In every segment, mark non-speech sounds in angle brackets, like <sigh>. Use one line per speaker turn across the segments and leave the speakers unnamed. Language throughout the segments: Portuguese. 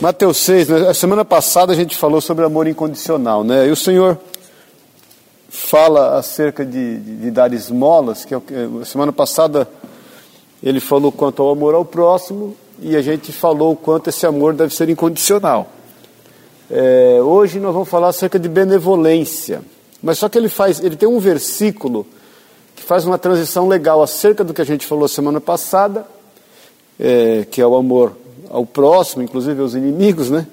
Mateus 6, né? a semana passada a gente falou sobre amor incondicional, né? E o Senhor fala acerca de, de, de dar esmolas, que é a semana passada ele falou quanto ao amor ao próximo e a gente falou o quanto esse amor deve ser incondicional. É, hoje nós vamos falar acerca de benevolência, mas só que ele faz, ele tem um versículo que faz uma transição legal acerca do que a gente falou semana passada, é, que é o amor ao próximo, inclusive aos inimigos, né?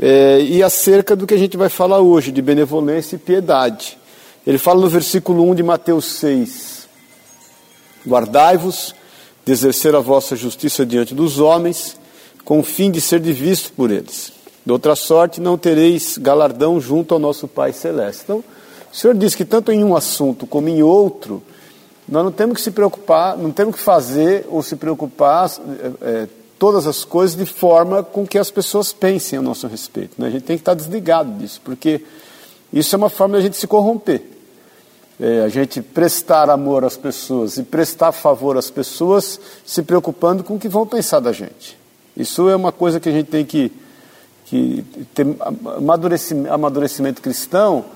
É, e acerca do que a gente vai falar hoje, de benevolência e piedade. Ele fala no versículo 1 de Mateus 6: Guardai-vos de exercer a vossa justiça diante dos homens, com o fim de ser visto por eles. De outra sorte, não tereis galardão junto ao nosso Pai Celeste. Então, o Senhor diz que tanto em um assunto como em outro, nós não temos que se preocupar, não temos que fazer ou se preocupar é, todas as coisas de forma com que as pessoas pensem a nosso respeito. Né? A gente tem que estar desligado disso, porque isso é uma forma de a gente se corromper. É, a gente prestar amor às pessoas e prestar favor às pessoas se preocupando com o que vão pensar da gente. Isso é uma coisa que a gente tem que, que ter amadurecimento, amadurecimento cristão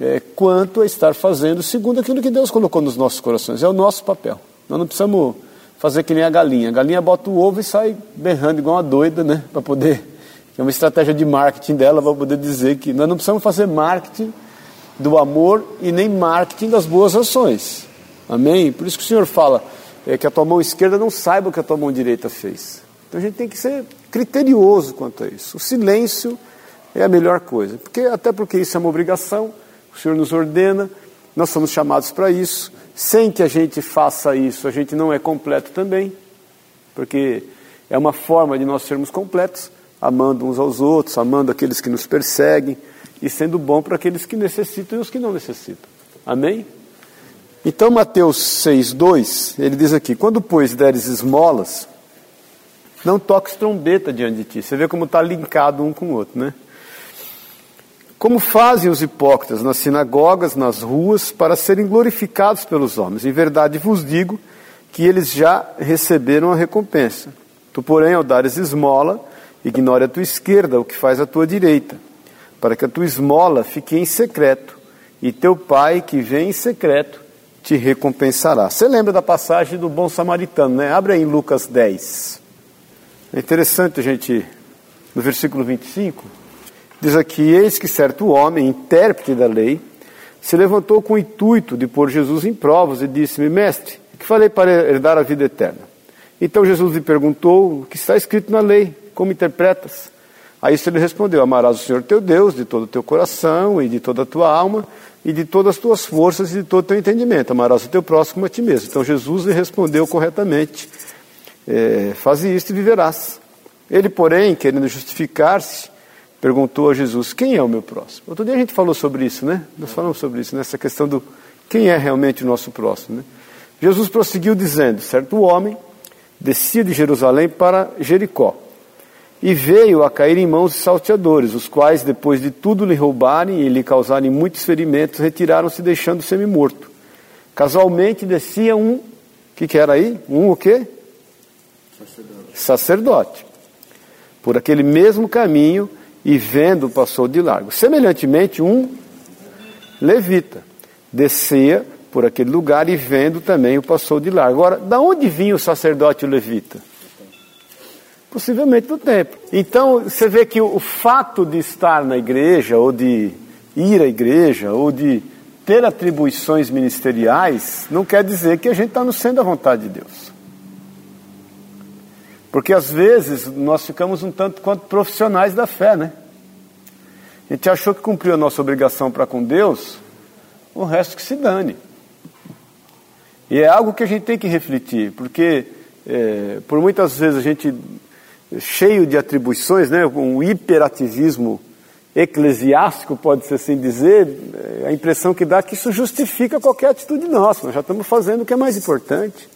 é, quanto a estar fazendo segundo aquilo que Deus colocou nos nossos corações. É o nosso papel. Nós não precisamos fazer que nem a galinha. A galinha bota o ovo e sai berrando igual uma doida, né? Para poder. É uma estratégia de marketing dela para poder dizer que nós não precisamos fazer marketing do amor e nem marketing das boas ações. Amém? Por isso que o Senhor fala é, que a tua mão esquerda não saiba o que a tua mão direita fez. Então a gente tem que ser criterioso quanto a isso. O silêncio é a melhor coisa. Porque, até porque isso é uma obrigação, o Senhor nos ordena, nós somos chamados para isso. Sem que a gente faça isso, a gente não é completo também, porque é uma forma de nós sermos completos, amando uns aos outros, amando aqueles que nos perseguem e sendo bom para aqueles que necessitam e os que não necessitam. Amém? Então, Mateus 6,2, ele diz aqui: Quando, pois, deres esmolas, não toques trombeta diante de ti. Você vê como está linkado um com o outro, né? Como fazem os hipócritas nas sinagogas, nas ruas, para serem glorificados pelos homens. Em verdade vos digo que eles já receberam a recompensa. Tu, porém, ao dares esmola, ignore a tua esquerda o que faz a tua direita, para que a tua esmola fique em secreto, e teu pai, que vem em secreto, te recompensará. Você lembra da passagem do bom samaritano, né? Abre aí em Lucas 10. É interessante a gente, no versículo 25, Diz aqui: Eis que certo homem, intérprete da lei, se levantou com o intuito de pôr Jesus em provas e disse-me: Mestre, que falei para herdar a vida eterna? Então Jesus lhe perguntou: O que está escrito na lei? Como interpretas? A isso ele respondeu: Amarás o Senhor teu Deus de todo o teu coração e de toda a tua alma e de todas as tuas forças e de todo o teu entendimento. Amarás o teu próximo a ti mesmo. Então Jesus lhe respondeu corretamente: é, Faze isto e viverás. Ele, porém, querendo justificar-se, perguntou a Jesus: Quem é o meu próximo? Outro dia a gente falou sobre isso, né? Nós falamos sobre isso, nessa questão do quem é realmente o nosso próximo. Né? Jesus prosseguiu dizendo: Certo homem descia de Jerusalém para Jericó e veio a cair em mãos de salteadores, os quais, depois de tudo lhe roubarem e lhe causarem muitos ferimentos, retiraram-se deixando semi-morto. Casualmente descia um, o que, que era aí? Um o quê? Sacerdote. Sacerdote. Por aquele mesmo caminho e vendo passou de largo. Semelhantemente, um levita descia por aquele lugar e vendo também o passou de largo. Agora, da onde vinha o sacerdote levita? Possivelmente do templo. Então, você vê que o fato de estar na igreja, ou de ir à igreja, ou de ter atribuições ministeriais, não quer dizer que a gente está no centro da vontade de Deus. Porque às vezes nós ficamos um tanto quanto profissionais da fé, né? A gente achou que cumpriu a nossa obrigação para com Deus, o resto que se dane. E é algo que a gente tem que refletir, porque é, por muitas vezes a gente, cheio de atribuições, né, um hiperativismo eclesiástico, pode-se assim dizer, é, a impressão que dá é que isso justifica qualquer atitude nossa, nós já estamos fazendo o que é mais importante.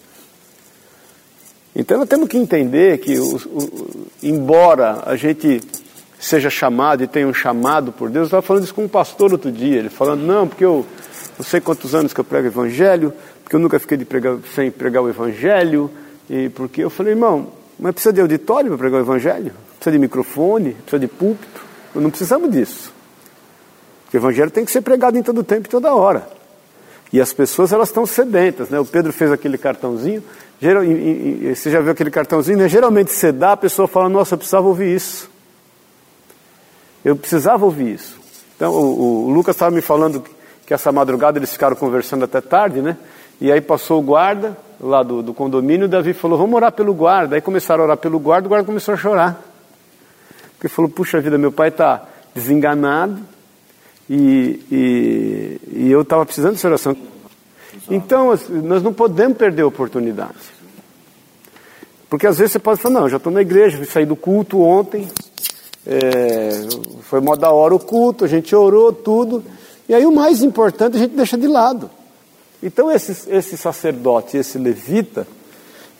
Então nós temos que entender que, o, o, embora a gente seja chamado e tenha um chamado por Deus, eu estava falando isso com um pastor outro dia, ele falando, não, porque eu não sei quantos anos que eu prego o Evangelho, porque eu nunca fiquei pregar, sem pregar o Evangelho, e porque eu falei, irmão, mas precisa de auditório para pregar o Evangelho? precisa de microfone, precisa de púlpito. Não precisamos disso. O evangelho tem que ser pregado em todo tempo e toda hora. E as pessoas elas estão sedentas, né? O Pedro fez aquele cartãozinho. Geral, e, e, você já viu aquele cartãozinho? Né? Geralmente você dá, a pessoa fala: Nossa, eu precisava ouvir isso. Eu precisava ouvir isso. Então o, o Lucas estava me falando que essa madrugada eles ficaram conversando até tarde, né? E aí passou o guarda lá do, do condomínio, Davi falou, vamos orar pelo guarda. Aí começaram a orar pelo guarda, o guarda começou a chorar. Porque falou, puxa vida, meu pai está desenganado e, e, e eu estava precisando dessa oração. Então, nós não podemos perder a oportunidade. Porque às vezes você pode falar, não, já estou na igreja, saí do culto ontem, é, foi mó da hora o culto, a gente orou tudo, e aí o mais importante a gente deixa de lado. Então esse, esse sacerdote, esse levita,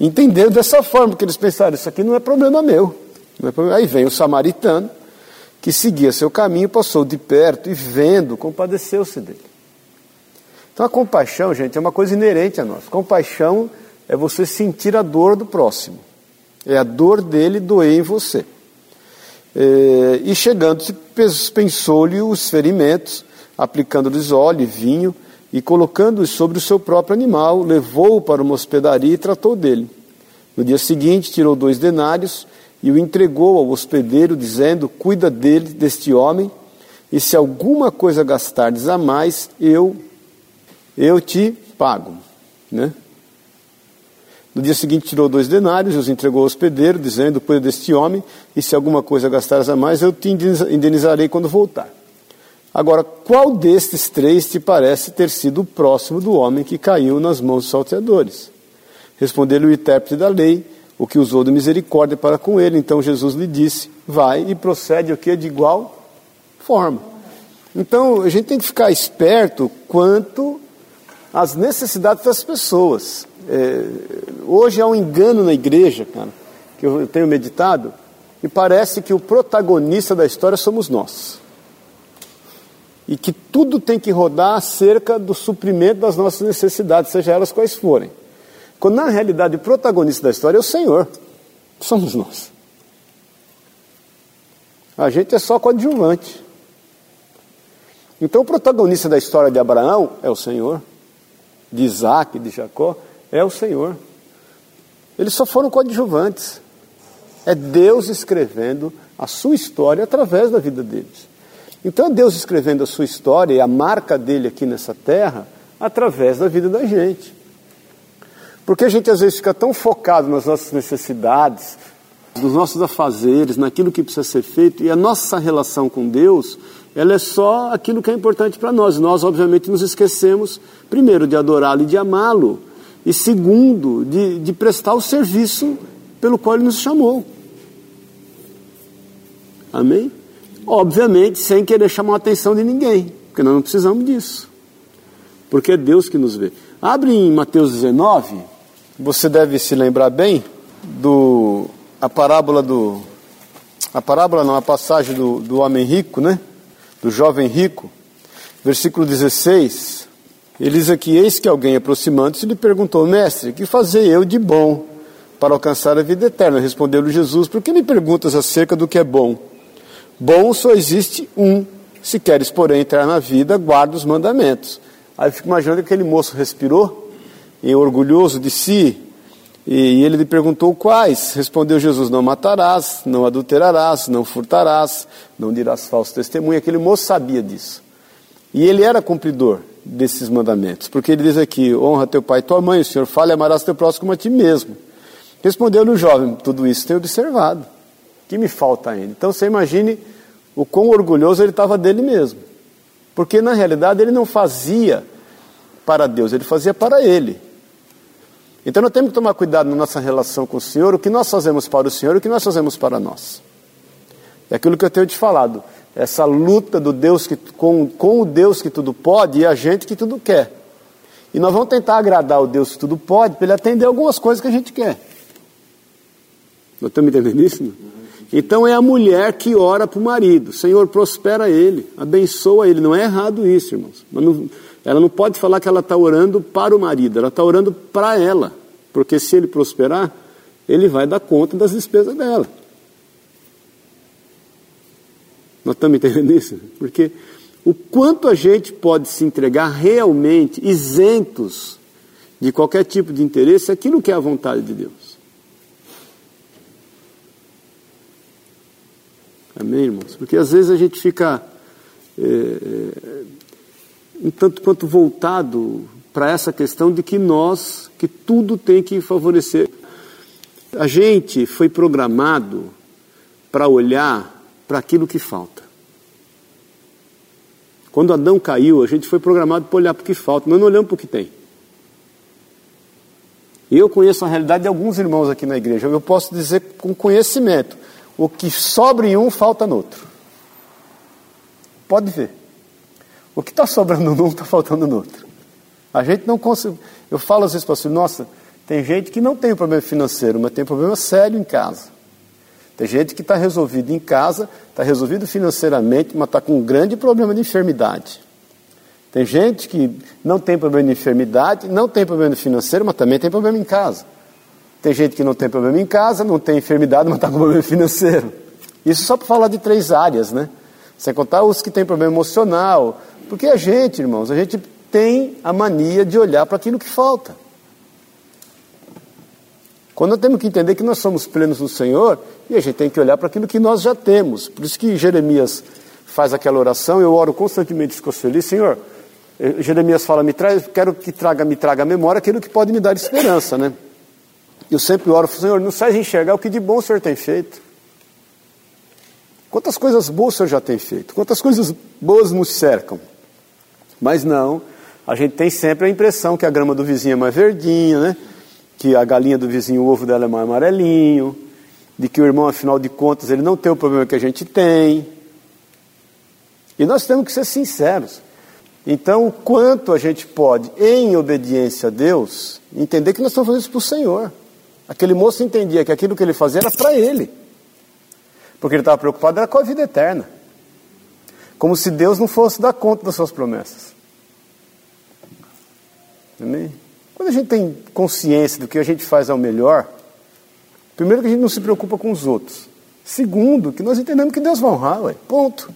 entenderam dessa forma, que eles pensaram, isso aqui não é problema meu. É problema. Aí vem o samaritano, que seguia seu caminho, passou de perto e vendo, compadeceu-se dele. Então a compaixão, gente, é uma coisa inerente a nós. Compaixão é você sentir a dor do próximo. É a dor dele doer em você. É, e chegando, pensou-lhe os ferimentos, aplicando-lhes óleo e vinho, e colocando-os sobre o seu próprio animal, levou-o para uma hospedaria e tratou dele. No dia seguinte, tirou dois denários e o entregou ao hospedeiro, dizendo: Cuida dele, deste homem, e se alguma coisa gastardes a mais, eu, eu te pago. Né? No dia seguinte, tirou dois denários e os entregou ao hospedeiro, dizendo: Cuida deste homem, e se alguma coisa gastares a mais, eu te indenizarei quando voltar. Agora, qual destes três te parece ter sido o próximo do homem que caiu nas mãos dos salteadores? Respondeu-lhe o intérprete da lei, o que usou de misericórdia para com ele. Então Jesus lhe disse: Vai e procede o que? De igual forma. Então a gente tem que ficar esperto quanto às necessidades das pessoas. É, hoje há um engano na igreja, cara, que eu tenho meditado, e parece que o protagonista da história somos nós e que tudo tem que rodar acerca do suprimento das nossas necessidades, seja elas quais forem. Quando na realidade o protagonista da história é o Senhor, somos nós. A gente é só coadjuvante. Então o protagonista da história de Abraão é o Senhor, de Isaac, de Jacó, é o Senhor. Eles só foram coadjuvantes. É Deus escrevendo a sua história através da vida deles. Então, Deus escrevendo a sua história e a marca dele aqui nessa terra através da vida da gente. Porque a gente às vezes fica tão focado nas nossas necessidades, nos nossos afazeres, naquilo que precisa ser feito, e a nossa relação com Deus, ela é só aquilo que é importante para nós. Nós, obviamente, nos esquecemos, primeiro, de adorá-lo e de amá-lo, e segundo, de, de prestar o serviço pelo qual ele nos chamou. Amém? Obviamente, sem querer chamar a atenção de ninguém, porque nós não precisamos disso. Porque é Deus que nos vê. Abre em Mateus 19, você deve se lembrar bem do a parábola do a parábola não, a passagem do, do homem rico, né? Do jovem rico. Versículo 16. Ele diz aqui: Eis que alguém aproximando-se lhe perguntou, mestre, que fazer eu de bom para alcançar a vida eterna? Respondeu-lhe Jesus: Por que me perguntas acerca do que é bom? Bom só existe um. Se queres, porém, entrar na vida, guarda os mandamentos. Aí eu fico imaginando que aquele moço respirou, e orgulhoso de si, e ele lhe perguntou quais. Respondeu Jesus: Não matarás, não adulterarás, não furtarás, não dirás falso testemunho. Aquele moço sabia disso. E ele era cumpridor desses mandamentos, porque ele diz aqui: Honra teu pai e tua mãe, o Senhor fala e amarás teu próximo a ti mesmo. Respondeu-lhe o jovem: Tudo isso tenho observado que me falta ainda. Então você imagine o quão orgulhoso ele estava dele mesmo. Porque na realidade ele não fazia para Deus, ele fazia para ele. Então nós temos que tomar cuidado na nossa relação com o Senhor, o que nós fazemos para o Senhor e o que nós fazemos para nós. É aquilo que eu tenho te falado, essa luta do Deus que, com, com o Deus que tudo pode e a gente que tudo quer. E nós vamos tentar agradar o Deus que tudo pode para ele atender algumas coisas que a gente quer. Nós estamos entendendo isso? Não? Então é a mulher que ora para o marido: Senhor, prospera ele, abençoa ele. Não é errado isso, irmãos. Não, ela não pode falar que ela está orando para o marido, ela está orando para ela. Porque se ele prosperar, ele vai dar conta das despesas dela. Nós estamos entendendo isso? Porque o quanto a gente pode se entregar realmente isentos de qualquer tipo de interesse, aquilo que é a vontade de Deus. Amém, irmãos? Porque às vezes a gente fica é, um tanto quanto voltado para essa questão de que nós, que tudo tem que favorecer. A gente foi programado para olhar para aquilo que falta. Quando Adão caiu, a gente foi programado para olhar para o que falta, nós não olhamos para o que tem. Eu conheço a realidade de alguns irmãos aqui na igreja, eu posso dizer com conhecimento: o que sobra em um, falta no outro. Pode ver. O que está sobrando num, está faltando no outro. A gente não consegue. Eu falo às vezes para nossa, tem gente que não tem problema financeiro, mas tem problema sério em casa. Tem gente que está resolvido em casa, está resolvido financeiramente, mas está com um grande problema de enfermidade. Tem gente que não tem problema de enfermidade, não tem problema financeiro, mas também tem problema em casa. Tem gente que não tem problema em casa, não tem enfermidade, mas está com problema financeiro. Isso só para falar de três áreas, né? Sem contar os que têm problema emocional. Porque a gente, irmãos, a gente tem a mania de olhar para aquilo que falta. Quando nós temos que entender que nós somos plenos do Senhor e a gente tem que olhar para aquilo que nós já temos. Por isso que Jeremias faz aquela oração, eu oro constantemente com feliz, Senhor. Eh, Jeremias fala, me traz, quero que traga, me traga a memória aquilo que pode me dar esperança, né? Eu sempre oro, Senhor, nos faz enxergar o que de bom o Senhor tem feito. Quantas coisas boas o Senhor já tem feito? Quantas coisas boas nos cercam? Mas não, a gente tem sempre a impressão que a grama do vizinho é mais verdinha, né? que a galinha do vizinho, o ovo dela é mais amarelinho, de que o irmão, afinal de contas, ele não tem o problema que a gente tem. E nós temos que ser sinceros. Então, o quanto a gente pode, em obediência a Deus, entender que nós estamos fazendo isso para o Senhor. Aquele moço entendia que aquilo que ele fazia era para ele. Porque ele estava preocupado era com a vida eterna. Como se Deus não fosse dar conta das suas promessas. Amém? Quando a gente tem consciência do que a gente faz ao melhor, primeiro que a gente não se preocupa com os outros. Segundo, que nós entendemos que Deus vai honrar, ué. ponto.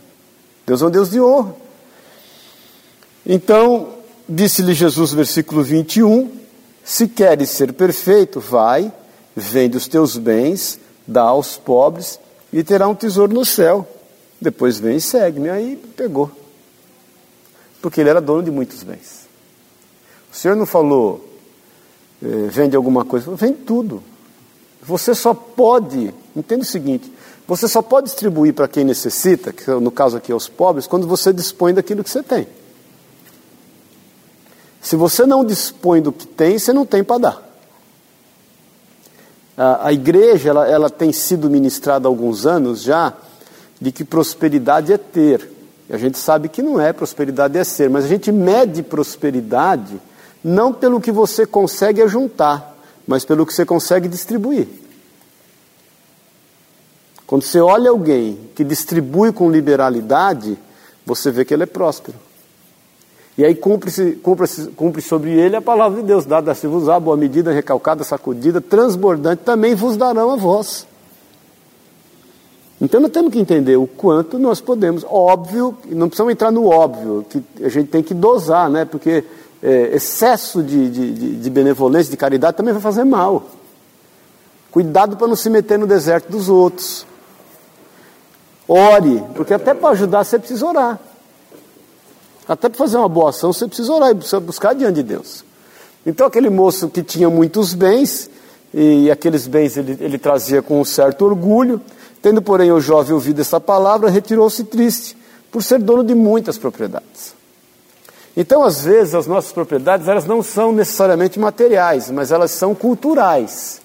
Deus é um Deus de honra. Então, disse-lhe Jesus, versículo 21, se queres ser perfeito, vai, vende os teus bens, dá aos pobres e terá um tesouro no céu. Depois vem e segue-me. Aí pegou. Porque ele era dono de muitos bens. O Senhor não falou, eh, vende alguma coisa, vende tudo. Você só pode, entenda o seguinte, você só pode distribuir para quem necessita, que no caso aqui é os pobres, quando você dispõe daquilo que você tem. Se você não dispõe do que tem, você não tem para dar. A, a igreja ela, ela tem sido ministrada há alguns anos já de que prosperidade é ter. E a gente sabe que não é, prosperidade é ser, mas a gente mede prosperidade não pelo que você consegue ajuntar, mas pelo que você consegue distribuir. Quando você olha alguém que distribui com liberalidade, você vê que ele é próspero. E aí cumpre, cumpre, cumpre sobre ele a palavra de Deus, dada se vos a boa medida, recalcada, sacudida, transbordante, também vos darão a vós. Então nós temos que entender o quanto nós podemos, óbvio, não precisamos entrar no óbvio, que a gente tem que dosar, né? Porque é, excesso de, de, de benevolência, de caridade, também vai fazer mal. Cuidado para não se meter no deserto dos outros. Ore, porque até para ajudar você precisa orar. Até para fazer uma boa ação você precisa orar e precisa buscar diante de Deus. Então aquele moço que tinha muitos bens, e aqueles bens ele, ele trazia com um certo orgulho, tendo porém o jovem ouvido essa palavra, retirou-se triste, por ser dono de muitas propriedades. Então, às vezes, as nossas propriedades elas não são necessariamente materiais, mas elas são culturais.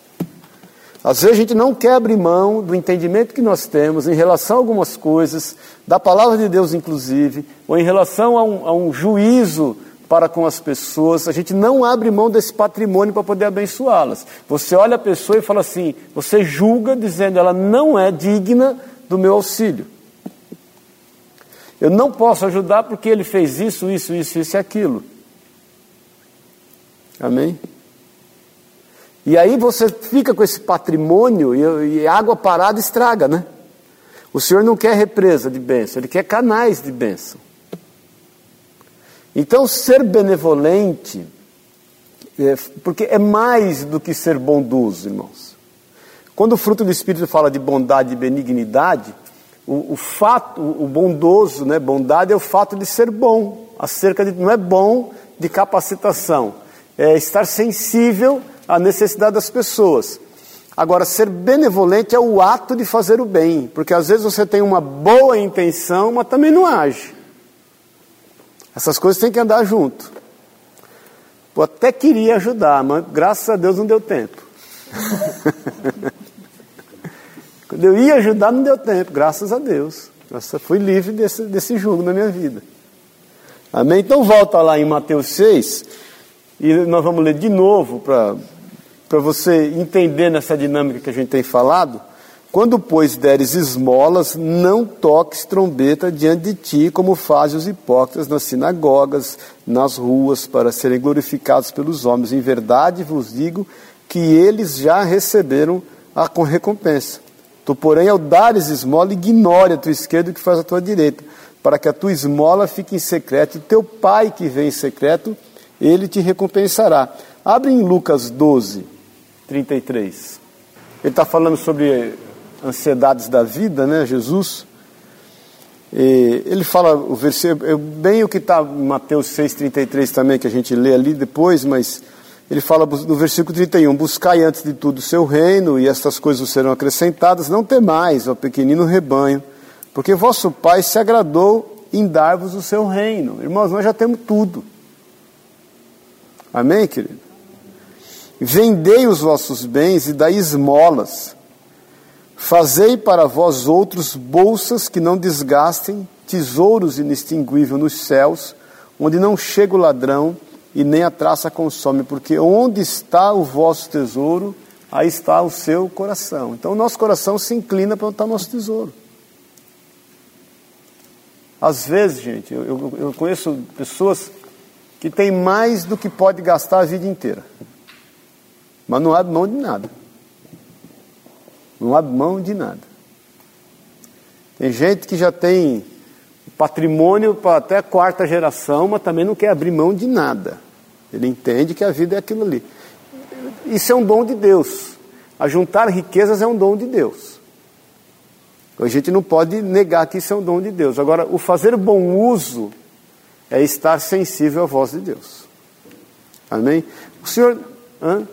Às vezes a gente não quer abrir mão do entendimento que nós temos em relação a algumas coisas, da palavra de Deus inclusive, ou em relação a um, a um juízo para com as pessoas, a gente não abre mão desse patrimônio para poder abençoá-las. Você olha a pessoa e fala assim, você julga dizendo ela não é digna do meu auxílio. Eu não posso ajudar porque ele fez isso, isso, isso, isso e aquilo. Amém? E aí você fica com esse patrimônio e, e água parada estraga, né? O Senhor não quer represa de bênção, Ele quer canais de bênção. Então, ser benevolente, é, porque é mais do que ser bondoso, irmãos. Quando o fruto do Espírito fala de bondade e benignidade, o, o fato, o bondoso, né, bondade é o fato de ser bom, acerca de, não é bom de capacitação, é estar sensível à necessidade das pessoas. Agora, ser benevolente é o ato de fazer o bem, porque às vezes você tem uma boa intenção, mas também não age. Essas coisas têm que andar junto. Eu até queria ajudar, mas graças a Deus não deu tempo. <laughs> Quando eu ia ajudar, não deu tempo, graças a Deus. Eu fui livre desse, desse jugo na minha vida. Amém? Então volta lá em Mateus 6, e nós vamos ler de novo para você entender nessa dinâmica que a gente tem falado, quando, pois, deres esmolas, não toques trombeta diante de ti, como fazem os hipócritas nas sinagogas, nas ruas, para serem glorificados pelos homens. Em verdade vos digo que eles já receberam a recompensa. Tu, porém, ao dares esmola, ignore a tua esquerda o que faz a tua direita, para que a tua esmola fique em secreto, e teu pai que vem em secreto, ele te recompensará. Abre em Lucas 12, 33. Ele está falando sobre ansiedades da vida, né, Jesus. E ele fala o versículo, bem o que está em Mateus 6,33 também, que a gente lê ali depois, mas ele fala no versículo 31, buscai antes de tudo o seu reino, e estas coisas serão acrescentadas, não temais, ó pequenino rebanho, porque vosso Pai se agradou em dar-vos o seu reino. Irmãos, nós já temos tudo. Amém, querido? Vendei os vossos bens e dai esmolas. Fazei para vós outros bolsas que não desgastem, tesouros inextinguíveis nos céus, onde não chega o ladrão e nem a traça consome, porque onde está o vosso tesouro, aí está o seu coração. Então o nosso coração se inclina para onde está o nosso tesouro. Às vezes, gente, eu, eu, eu conheço pessoas que têm mais do que pode gastar a vida inteira. Mas não abre mão de nada. Não abre mão de nada. Tem gente que já tem patrimônio para até a quarta geração, mas também não quer abrir mão de nada. Ele entende que a vida é aquilo ali. Isso é um dom de Deus. A juntar riquezas é um dom de Deus. A gente não pode negar que isso é um dom de Deus. Agora, o fazer bom uso é estar sensível à voz de Deus. Amém? O Senhor. Hã?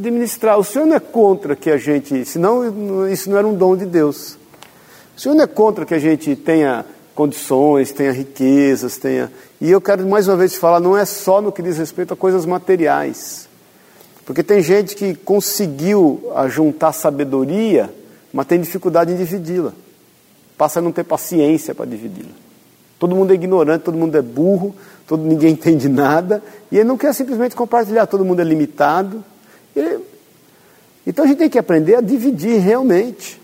administrar. O Senhor não é contra que a gente, senão isso não era um dom de Deus. O Senhor não é contra que a gente tenha condições, tenha riquezas, tenha. E eu quero mais uma vez te falar, não é só no que diz respeito a coisas materiais. Porque tem gente que conseguiu juntar sabedoria, mas tem dificuldade em dividi-la. Passa a não ter paciência para dividi-la. Todo mundo é ignorante, todo mundo é burro, todo, ninguém <laughs> entende nada, e ele não quer simplesmente compartilhar, todo mundo é limitado. Então a gente tem que aprender a dividir realmente.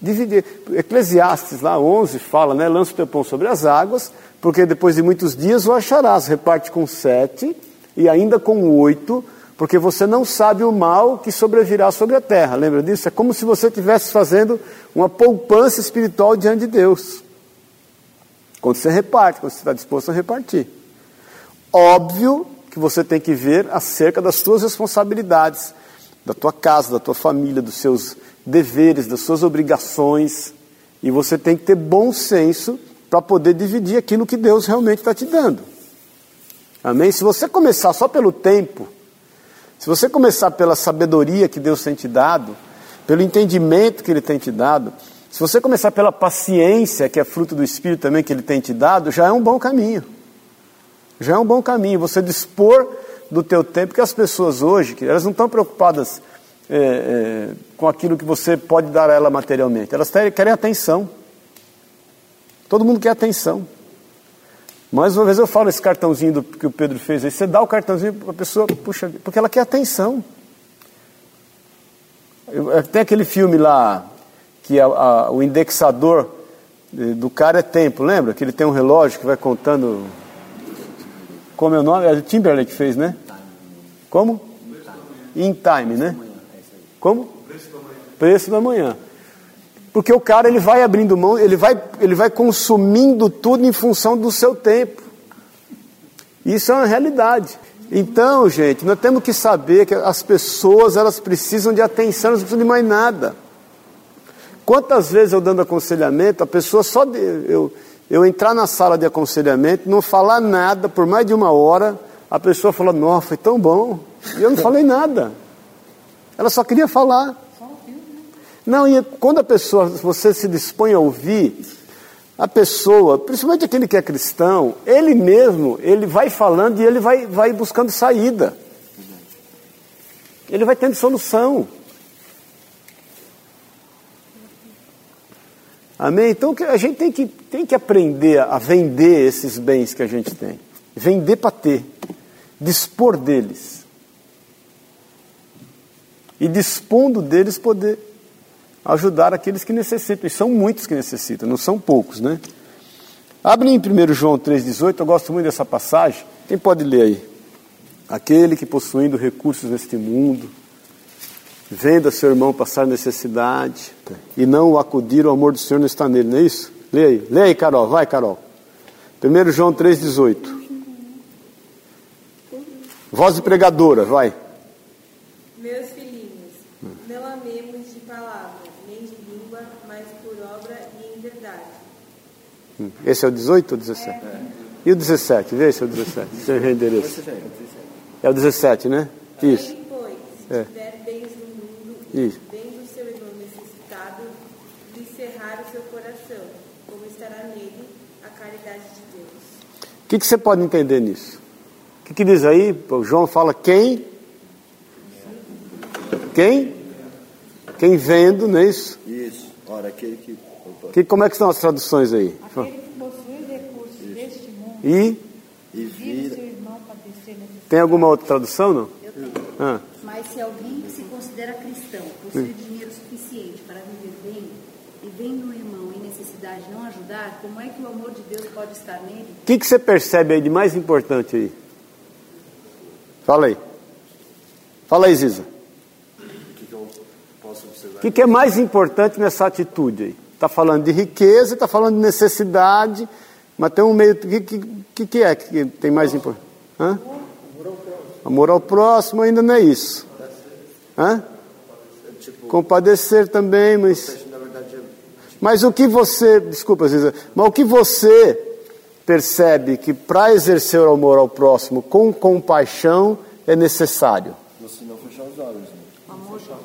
Dividir. Eclesiastes lá 11 fala, né? Lança o teu pão sobre as águas, porque depois de muitos dias o acharás. Reparte com sete e ainda com oito, porque você não sabe o mal que sobrevirá sobre a terra. Lembra disso? É como se você estivesse fazendo uma poupança espiritual diante de Deus. Quando você reparte, quando você está disposto a repartir. Óbvio que você tem que ver acerca das suas responsabilidades, da tua casa, da tua família, dos seus deveres, das suas obrigações. E você tem que ter bom senso para poder dividir aquilo que Deus realmente está te dando. Amém? Se você começar só pelo tempo, se você começar pela sabedoria que Deus tem te dado, pelo entendimento que Ele tem te dado, se você começar pela paciência, que é fruto do Espírito também que Ele tem te dado, já é um bom caminho. Já é um bom caminho você dispor do teu tempo, porque as pessoas hoje, elas não estão preocupadas é, é, com aquilo que você pode dar a ela materialmente, elas querem atenção. Todo mundo quer atenção. Mais uma vez eu falo esse cartãozinho do, que o Pedro fez aí, você dá o cartãozinho para a pessoa, puxa, porque ela quer atenção. Eu, tem aquele filme lá, que a, a, o indexador do cara é tempo, lembra? Que ele tem um relógio que vai contando como é o nome? É o Timberlake que fez, né? Como? In Time, né? Como? Preço da manhã. Porque o cara ele vai abrindo mão, ele vai, ele vai consumindo tudo em função do seu tempo. Isso é uma realidade. Então, gente, nós temos que saber que as pessoas elas precisam de atenção, elas não precisam de mais nada. Quantas vezes eu dando aconselhamento, a pessoa só de, eu, eu entrar na sala de aconselhamento, não falar nada por mais de uma hora, a pessoa fala, nossa, foi tão bom. E eu não falei nada. Ela só queria falar. Não, e quando a pessoa, você se dispõe a ouvir, a pessoa, principalmente aquele que é cristão, ele mesmo, ele vai falando e ele vai, vai buscando saída. Ele vai tendo solução. Amém? Então a gente tem que, tem que aprender a vender esses bens que a gente tem. Vender para ter. Dispor deles. E dispondo deles poder ajudar aqueles que necessitam. E são muitos que necessitam, não são poucos, né? Abre em 1 João 3,18, eu gosto muito dessa passagem. Quem pode ler aí? Aquele que possuindo recursos neste mundo, venda seu irmão passar necessidade e não o acudir, o amor do Senhor não está nele, não é isso? Lê aí, lê aí, Carol, vai, Carol. 1 João 3,18. Voz de pregadora, vai.
Meus filhinhos, não amemos de palavra, nem de língua, mas por obra e em verdade.
Hum, esse é o 18 ou 17? É. E o 17? Vê se é o 17. Seu endereço. É o 17, né? Isso.
Aí, pois, se
É.
tiver bens no mundo,
Isso.
vendo o seu irmão necessitado, lhe cerrar o seu coração, como estará nele a caridade de Deus.
O que, que você pode entender nisso? O que, que diz aí? O João fala quem? Quem? Quem vendo, não é isso?
Isso. Ora, aquele que.
Que, como é que estão as traduções aí?
Aquele que possui recursos deste mundo,
E
E
vive
vira.
seu irmão padecer necessidade.
tem alguma outra tradução, não?
Eu tenho.
Ah,
Mas se alguém que se considera cristão possui dinheiro suficiente para viver bem e vendo um irmão em necessidade não ajudar, como é que o amor de Deus pode estar nele?
o que, que você percebe aí de mais importante aí? Fala aí. Fala aí, Ziza.
O que, que eu posso observar?
O que, que é mais importante nessa atitude aí? Está falando de riqueza, está falando de necessidade, mas tem um meio. O que, que, que, é que tem mais importante? Hã? Amor ao próximo ainda não é isso. Hã? Compadecer também, mas. Mas o que você. Desculpa, Ziza, mas o que você percebe que para exercer o amor ao próximo com compaixão é necessário?
você não fechar os olhos, né?
Amor de Deus.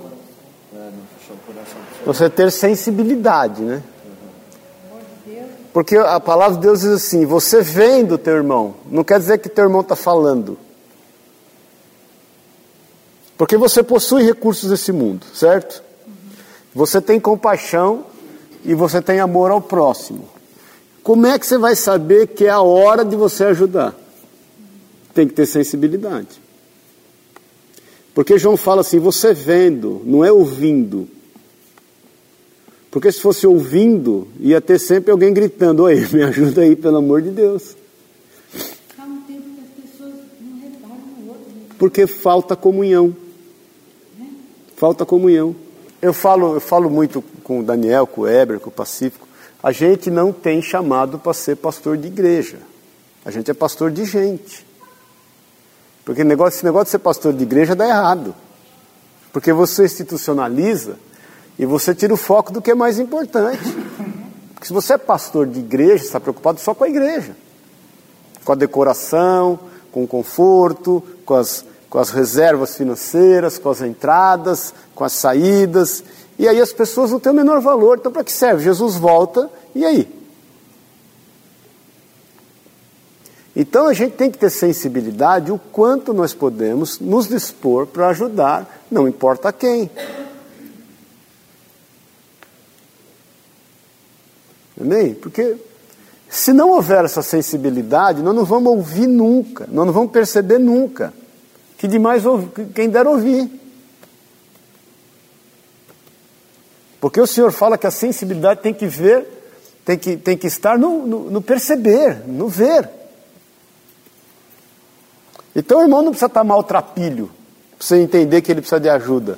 É, não fechar o coração.
Você ter sensibilidade, né? Porque a palavra de Deus diz assim: você vendo o teu irmão, não quer dizer que teu irmão está falando. Porque você possui recursos desse mundo, certo? Você tem compaixão e você tem amor ao próximo. Como é que você vai saber que é a hora de você ajudar? Tem que ter sensibilidade. Porque João fala assim: você vendo, não é ouvindo. Porque se fosse ouvindo, ia ter sempre alguém gritando: Oi, me ajuda aí, pelo amor de Deus.
Há um tempo que as pessoas não reparam no outro. né?
Porque falta comunhão. Falta comunhão. Eu falo, eu falo muito com o Daniel, com o Heber, com o Pacífico. A gente não tem chamado para ser pastor de igreja. A gente é pastor de gente. Porque negócio, esse negócio de ser pastor de igreja dá errado. Porque você institucionaliza e você tira o foco do que é mais importante. Porque se você é pastor de igreja, está preocupado só com a igreja. Com a decoração, com o conforto, com as, com as reservas financeiras, com as entradas, com as saídas. E aí as pessoas não têm o menor valor. Então, para que serve? Jesus volta, e aí? Então a gente tem que ter sensibilidade o quanto nós podemos nos dispor para ajudar, não importa quem. Amém? Porque se não houver essa sensibilidade, nós não vamos ouvir nunca, nós não vamos perceber nunca. Que demais quem der ouvir. Porque o Senhor fala que a sensibilidade tem que ver, tem que, tem que estar no, no, no perceber, no ver. Então o irmão não precisa estar maltrapilho para você entender que ele precisa de ajuda.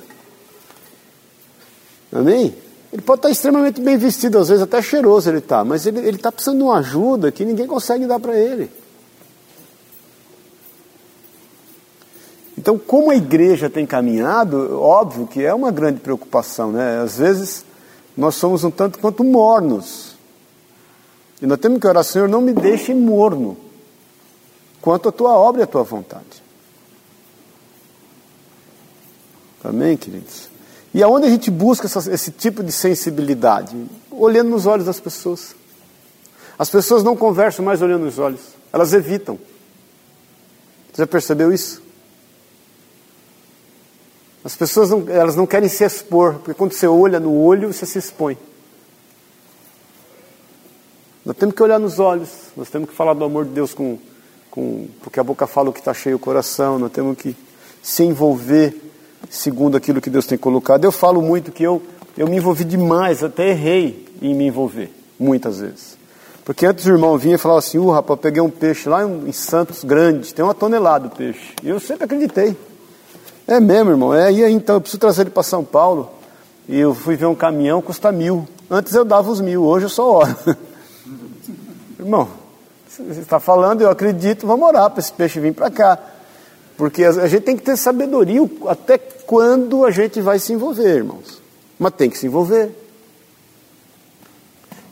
Amém? Ele pode estar extremamente bem vestido, às vezes até cheiroso ele está, mas ele está precisando de uma ajuda que ninguém consegue dar para ele. Então, como a igreja tem caminhado, óbvio que é uma grande preocupação, né? Às vezes nós somos um tanto quanto mornos. E nós temos que orar, Senhor, não me deixe morno quanto a tua obra e a tua vontade. Amém, queridos? E aonde a gente busca essa, esse tipo de sensibilidade? Olhando nos olhos das pessoas. As pessoas não conversam mais olhando nos olhos, elas evitam. Você já percebeu isso? As pessoas não, elas não querem se expor, porque quando você olha no olho, você se expõe. Nós temos que olhar nos olhos, nós temos que falar do amor de Deus com, com porque a boca fala o que está cheio o coração, nós temos que se envolver segundo aquilo que Deus tem colocado. Eu falo muito que eu, eu me envolvi demais, até errei em me envolver, muitas vezes. Porque antes o irmão vinha e falava assim, uh, rapaz, peguei um peixe lá em Santos grande, tem uma tonelada de peixe. E eu sempre acreditei. É mesmo, irmão. É, e aí então eu preciso trazer ele para São Paulo. E eu fui ver um caminhão, custa mil. Antes eu dava os mil, hoje eu só oro. <laughs> irmão, você está falando, eu acredito, vamos orar para esse peixe vir para cá. Porque a gente tem que ter sabedoria até quando a gente vai se envolver, irmãos. Mas tem que se envolver.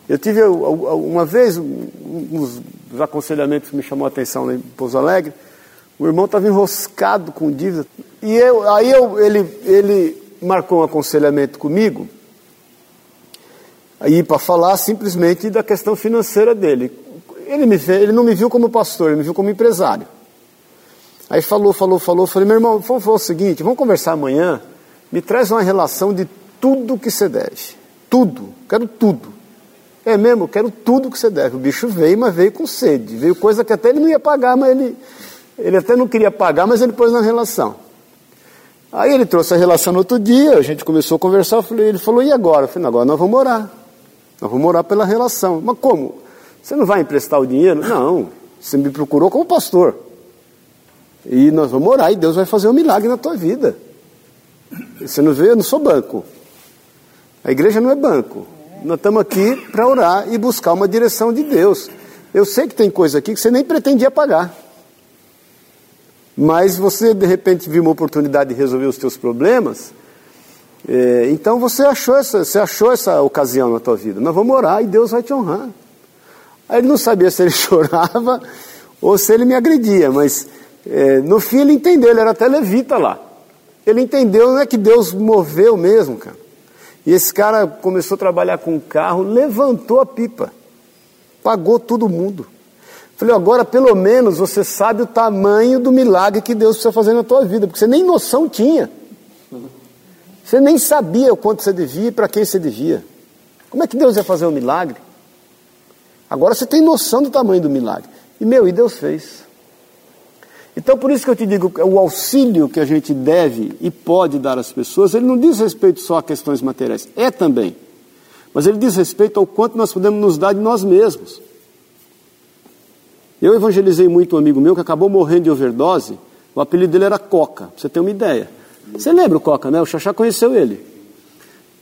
Eu tive uma vez um dos aconselhamentos que me chamou a atenção em Pouso Alegre. O irmão estava enroscado com dívida. E eu, aí eu, ele, ele marcou um aconselhamento comigo, aí para falar simplesmente da questão financeira dele. Ele, me, ele não me viu como pastor, ele me viu como empresário. Aí falou, falou, falou, falei, meu irmão, vamos fazer o seguinte, vamos conversar amanhã, me traz uma relação de tudo que você deve. Tudo, quero tudo. É mesmo, quero tudo que você deve. O bicho veio, mas veio com sede. Veio coisa que até ele não ia pagar, mas ele, ele até não queria pagar, mas ele pôs na relação. Aí ele trouxe a relação no outro dia, a gente começou a conversar, falei, ele falou, e agora? Eu falei, agora nós vamos morar. Nós vamos morar pela relação. Mas como? Você não vai emprestar o dinheiro? Não, você me procurou como pastor. E nós vamos orar e Deus vai fazer um milagre na tua vida. Você não vê? Eu não sou banco. A igreja não é banco. Nós estamos aqui para orar e buscar uma direção de Deus. Eu sei que tem coisa aqui que você nem pretendia pagar. Mas você de repente viu uma oportunidade de resolver os teus problemas, é, então você achou, essa, você achou essa ocasião na tua vida. Nós vamos orar e Deus vai te honrar. Aí ele não sabia se ele <laughs> chorava ou se ele me agredia, mas é, no fim ele entendeu, ele era até levita lá. Ele entendeu é que Deus moveu mesmo, cara. E esse cara começou a trabalhar com o carro, levantou a pipa, pagou todo mundo. Falei, agora pelo menos você sabe o tamanho do milagre que Deus precisa fazer na tua vida, porque você nem noção tinha. Você nem sabia o quanto você devia e para quem você devia. Como é que Deus ia fazer um milagre? Agora você tem noção do tamanho do milagre. E meu, e Deus fez. Então por isso que eu te digo, o auxílio que a gente deve e pode dar às pessoas, ele não diz respeito só a questões materiais, é também. Mas ele diz respeito ao quanto nós podemos nos dar de nós mesmos. Eu evangelizei muito um amigo meu que acabou morrendo de overdose. O apelido dele era Coca, pra você ter uma ideia. Você lembra o Coca, né? O Xaxá conheceu ele.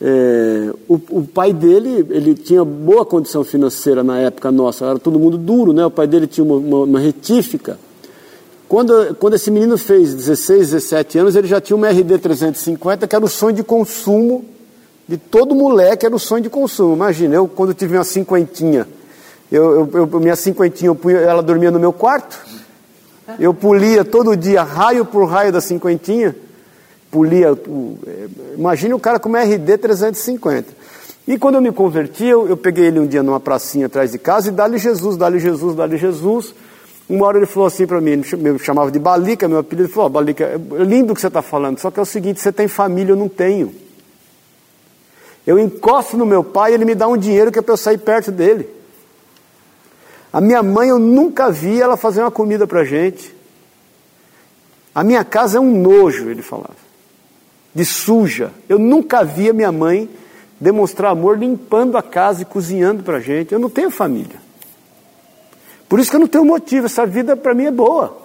É, o, o, pai dele, ele tinha boa condição financeira na época nossa, era todo mundo duro, né? O pai dele tinha uma, uma, uma retífica. Quando, quando esse menino fez 16, 17 anos, ele já tinha uma RD 350, que era o sonho de consumo de todo moleque, era o sonho de consumo. Imagina, eu quando tive uma cinquentinha, eu, eu, eu, minha cinquentinha, eu punha, ela dormia no meu quarto. Eu polia todo dia, raio por raio da cinquentinha. Polia. Imagine o cara com uma RD 350. E quando eu me converti, eu, eu peguei ele um dia numa pracinha atrás de casa e dá-lhe Jesus, dá-lhe Jesus, dá-lhe Jesus. Uma hora ele falou assim para mim, me chamava de Balica, meu apelido, ele falou, oh, Balica, é lindo o que você está falando, só que é o seguinte, você tem família, eu não tenho. Eu encosto no meu pai, ele me dá um dinheiro que é para eu sair perto dele. A minha mãe, eu nunca vi ela fazer uma comida para gente. A minha casa é um nojo, ele falava, de suja. Eu nunca vi a minha mãe demonstrar amor limpando a casa e cozinhando para gente. Eu não tenho família. Por isso que eu não tenho motivo, essa vida para mim é boa.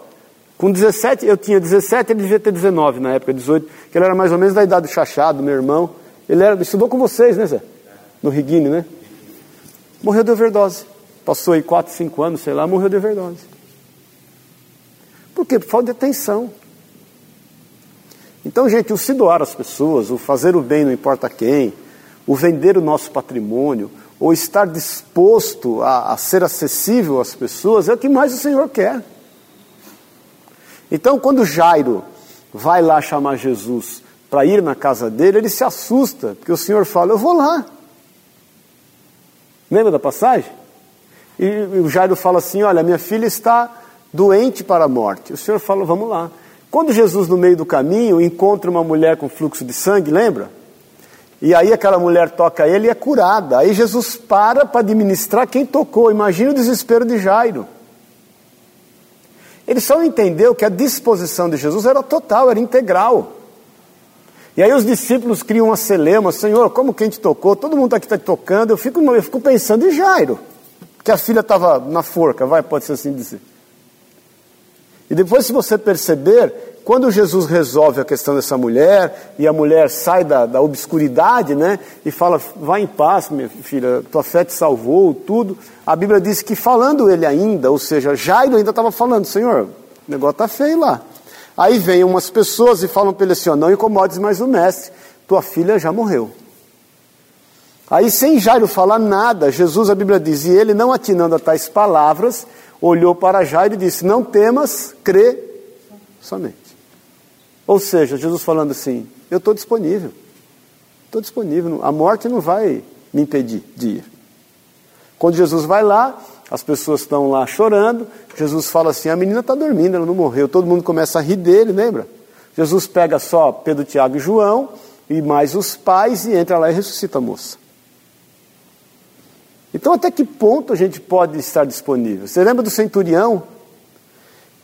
Com 17, eu tinha 17, ele devia ter 19 na época, 18, que ele era mais ou menos da idade do Chachado, meu irmão. Ele era, estudou com vocês, né, Zé? no Riguine, né? Morreu de overdose. Passou aí 4, 5 anos, sei lá, morreu de overdose. Por quê? Por falta de atenção. Então, gente, o se doar às pessoas, o fazer o bem não importa quem, o vender o nosso patrimônio, ou estar disposto a, a ser acessível às pessoas, é o que mais o Senhor quer. Então, quando Jairo vai lá chamar Jesus para ir na casa dele, ele se assusta, porque o Senhor fala: Eu vou lá. Lembra da passagem? E o Jairo fala assim: Olha, minha filha está doente para a morte. O Senhor fala: Vamos lá. Quando Jesus, no meio do caminho, encontra uma mulher com fluxo de sangue, lembra? E aí aquela mulher toca ele e é curada. Aí Jesus para para administrar quem tocou. Imagina o desespero de Jairo. Ele só entendeu que a disposição de Jesus era total, era integral. E aí os discípulos criam uma celema, Senhor, como quem te tocou? Todo mundo aqui está tocando. Eu fico, eu fico pensando em Jairo, que a filha estava na forca, vai, pode ser assim dizer. E depois, se você perceber, quando Jesus resolve a questão dessa mulher, e a mulher sai da, da obscuridade, né, e fala, vai em paz, minha filha, tua fé te salvou, tudo, a Bíblia diz que falando ele ainda, ou seja, Jairo ainda estava falando, Senhor, o negócio está feio lá. Aí vem umas pessoas e falam para ele assim, não incomodes mais o mestre, tua filha já morreu. Aí, sem Jairo falar nada, Jesus, a Bíblia diz, e ele, não atinando a tais palavras, olhou para Jairo e disse: Não temas, crê somente. Ou seja, Jesus falando assim: Eu estou disponível, estou disponível, a morte não vai me impedir de ir. Quando Jesus vai lá, as pessoas estão lá chorando, Jesus fala assim: A menina está dormindo, ela não morreu. Todo mundo começa a rir dele, lembra? Jesus pega só Pedro, Tiago e João, e mais os pais, e entra lá e ressuscita a moça. Então, até que ponto a gente pode estar disponível? Você lembra do centurião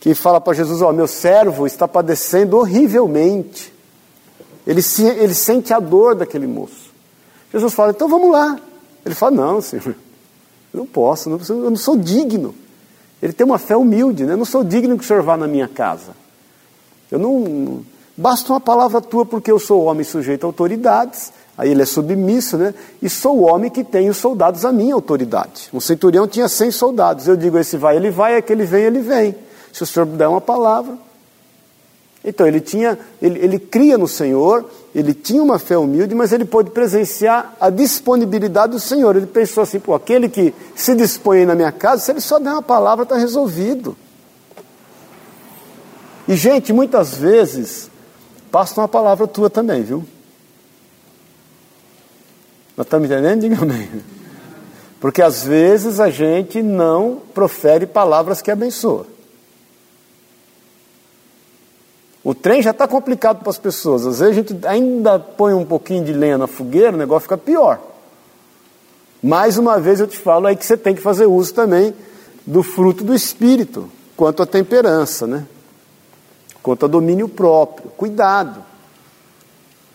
que fala para Jesus: Ó, oh, meu servo está padecendo horrivelmente. Ele, se, ele sente a dor daquele moço. Jesus fala: então vamos lá. Ele fala: não, senhor, eu não posso, eu não sou digno. Ele tem uma fé humilde, né? Eu não sou digno que o senhor vá na minha casa. Eu não. Basta uma palavra tua, porque eu sou homem sujeito a autoridades Aí ele é submisso, né? E sou o homem que tem os soldados à minha autoridade. Um centurião tinha 100 soldados. Eu digo, esse vai, ele vai, aquele vem, ele vem. Se o senhor der uma palavra. Então ele tinha, ele, ele cria no Senhor, ele tinha uma fé humilde, mas ele pôde presenciar a disponibilidade do Senhor. Ele pensou assim, pô, aquele que se dispõe na minha casa, se ele só der uma palavra, está resolvido. E, gente, muitas vezes, basta uma palavra tua também, viu? Nós estamos entendendo? Diga amém. Porque às vezes a gente não profere palavras que abençoam. O trem já está complicado para as pessoas. Às vezes a gente ainda põe um pouquinho de lenha na fogueira, o negócio fica pior. Mais uma vez eu te falo aí que você tem que fazer uso também do fruto do Espírito, quanto à temperança, né? Quanto a domínio próprio. Cuidado.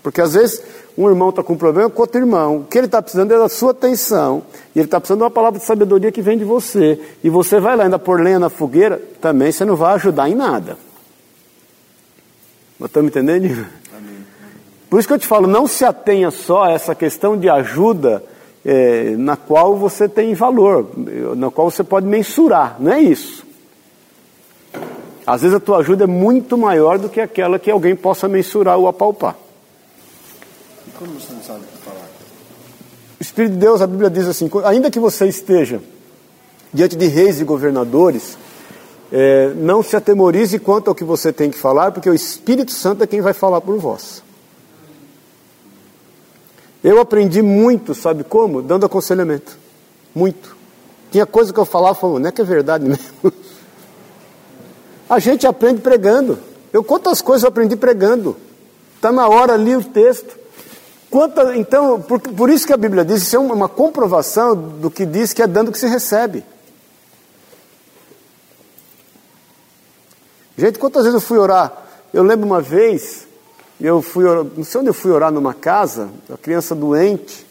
Porque às vezes um irmão está com um problema com outro irmão. O que ele está precisando é da sua atenção. E ele está precisando de uma palavra de sabedoria que vem de você. E você vai lá ainda pôr lenha na fogueira, também você não vai ajudar em nada. Mas estamos entendendo? Amém. Por isso que eu te falo, não se atenha só a essa questão de ajuda é, na qual você tem valor, na qual você pode mensurar. Não é isso. Às vezes a tua ajuda é muito maior do que aquela que alguém possa mensurar ou apalpar.
Como você não sabe o que falar?
O Espírito de Deus, a Bíblia diz assim: ainda que você esteja diante de reis e governadores, é, não se atemorize quanto ao que você tem que falar, porque o Espírito Santo é quem vai falar por vós. Eu aprendi muito, sabe como? Dando aconselhamento. Muito. Tinha coisa que eu falava, falava, não é que é verdade <laughs> mesmo. A gente aprende pregando. Eu quantas coisas eu aprendi pregando. Está na hora ali o texto. Quanto, então, por, por, isso que a Bíblia diz, isso é uma, uma comprovação do que diz que é dando que se recebe. Gente, quantas vezes eu fui orar? Eu lembro uma vez, eu fui orar, não sei onde eu fui orar numa casa, a criança doente,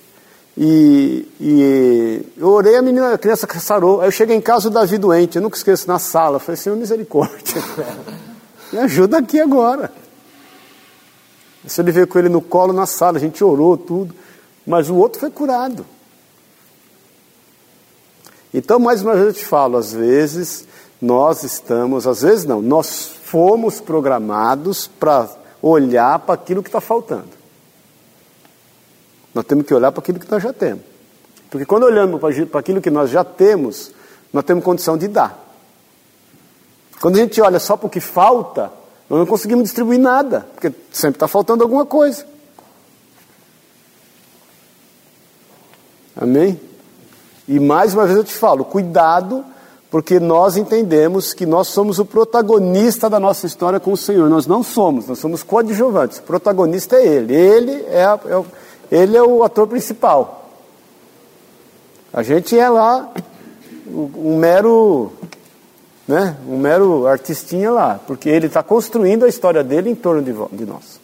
e, e eu orei, a menina, a criança sarou. Aí eu cheguei em casa, o Davi doente, eu nunca esqueço, na sala. Eu falei, Senhor, misericórdia. <laughs> Me ajuda aqui agora. Se ele veio com ele no colo na sala, a gente orou tudo, mas o outro foi curado. Então, mais uma vez eu te falo, às vezes nós estamos, às vezes não, nós fomos programados para olhar para aquilo que está faltando. Nós temos que olhar para aquilo que nós já temos. Porque quando olhamos para aquilo que nós já temos, nós temos condição de dar. Quando a gente olha só para o que falta, nós não conseguimos distribuir nada, porque sempre está faltando alguma coisa. Amém? E mais uma vez eu te falo, cuidado, porque nós entendemos que nós somos o protagonista da nossa história com o Senhor. Nós não somos, nós somos coadjuvantes. O protagonista é Ele. Ele é, é, ele é o ator principal. A gente é lá um mero, né, um mero artistinha lá, porque ele está construindo a história dele em torno de, de nós.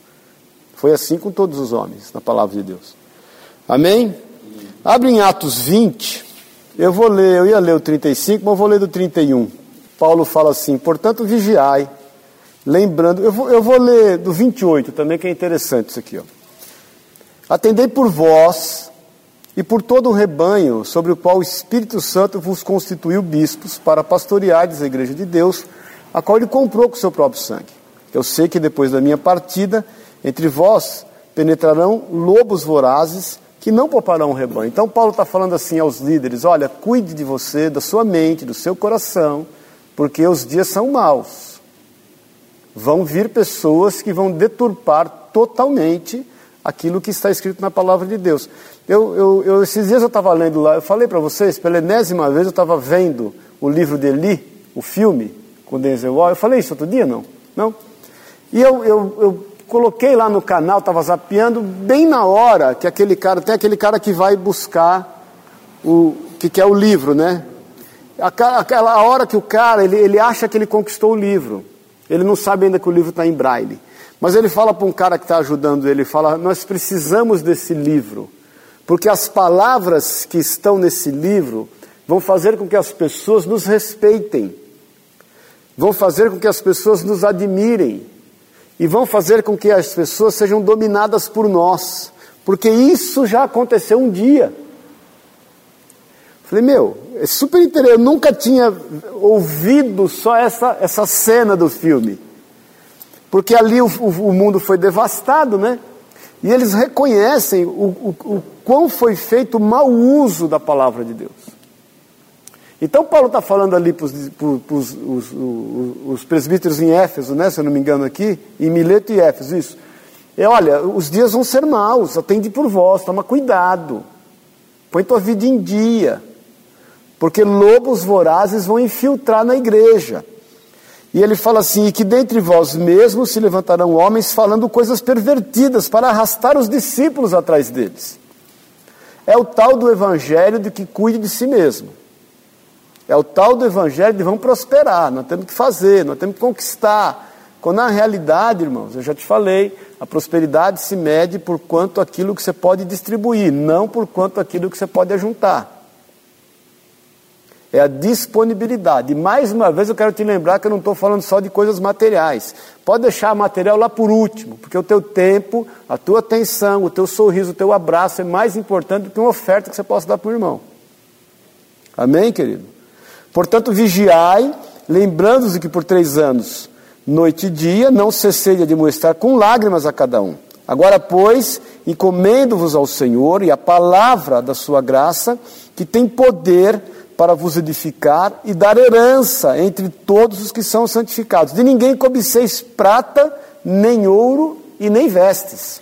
Foi assim com todos os homens, na palavra de Deus. Amém? Abre em Atos 20. Eu vou ler, eu ia ler o 35, mas vou ler do 31. Paulo fala assim: portanto, vigiai, lembrando, eu vou, eu vou ler do 28 também, que é interessante isso aqui. Ó. Atendei por vós e por todo o rebanho sobre o qual o Espírito Santo vos constituiu bispos para pastoreardes a igreja de Deus, a qual ele comprou com seu próprio sangue. Eu sei que depois da minha partida, entre vós penetrarão lobos vorazes que não pouparão o rebanho. Então, Paulo está falando assim aos líderes: olha, cuide de você, da sua mente, do seu coração, porque os dias são maus. Vão vir pessoas que vão deturpar totalmente aquilo que está escrito na palavra de Deus. Eu, eu, eu esses dias eu estava lendo lá, eu falei para vocês, pela enésima vez eu estava vendo o livro de Eli, o filme, com Denzel Washington. Eu falei isso outro dia, não? Não? E eu, eu, eu coloquei lá no canal, estava zapeando, bem na hora que aquele cara, tem aquele cara que vai buscar o que, que é o livro, né? Aquela hora que o cara, ele, ele acha que ele conquistou o livro. Ele não sabe ainda que o livro está em braille. Mas ele fala para um cara que está ajudando ele, fala, nós precisamos desse livro. Porque as palavras que estão nesse livro vão fazer com que as pessoas nos respeitem, vão fazer com que as pessoas nos admirem, e vão fazer com que as pessoas sejam dominadas por nós, porque isso já aconteceu um dia. Falei, meu, é super interessante, eu nunca tinha ouvido só essa, essa cena do filme, porque ali o, o, o mundo foi devastado, né? E eles reconhecem o, o, o quão foi feito mau uso da palavra de Deus. Então Paulo está falando ali para os, os, os, presbíteros em Éfeso, né, se eu não me engano aqui, em Mileto e Éfeso, isso. É, olha, os dias vão ser maus, atende por vós, toma cuidado. Põe tua vida em dia. Porque lobos vorazes vão infiltrar na igreja. E ele fala assim: e que dentre vós mesmos se levantarão homens falando coisas pervertidas para arrastar os discípulos atrás deles. É o tal do evangelho de que cuide de si mesmo. É o tal do evangelho de vamos prosperar, nós temos que fazer, nós temos que conquistar. Quando na realidade, irmãos, eu já te falei, a prosperidade se mede por quanto aquilo que você pode distribuir, não por quanto aquilo que você pode ajuntar. É a disponibilidade. E mais uma vez eu quero te lembrar que eu não estou falando só de coisas materiais. Pode deixar material lá por último, porque o teu tempo, a tua atenção, o teu sorriso, o teu abraço é mais importante do que uma oferta que você possa dar para o irmão. Amém, querido? Portanto, vigiai, lembrando-vos que por três anos, noite e dia, não cessei de admoestar com lágrimas a cada um. Agora, pois, encomendo-vos ao Senhor e a palavra da sua graça, que tem poder para vos edificar e dar herança entre todos os que são santificados. De ninguém cobiceis prata, nem ouro e nem vestes.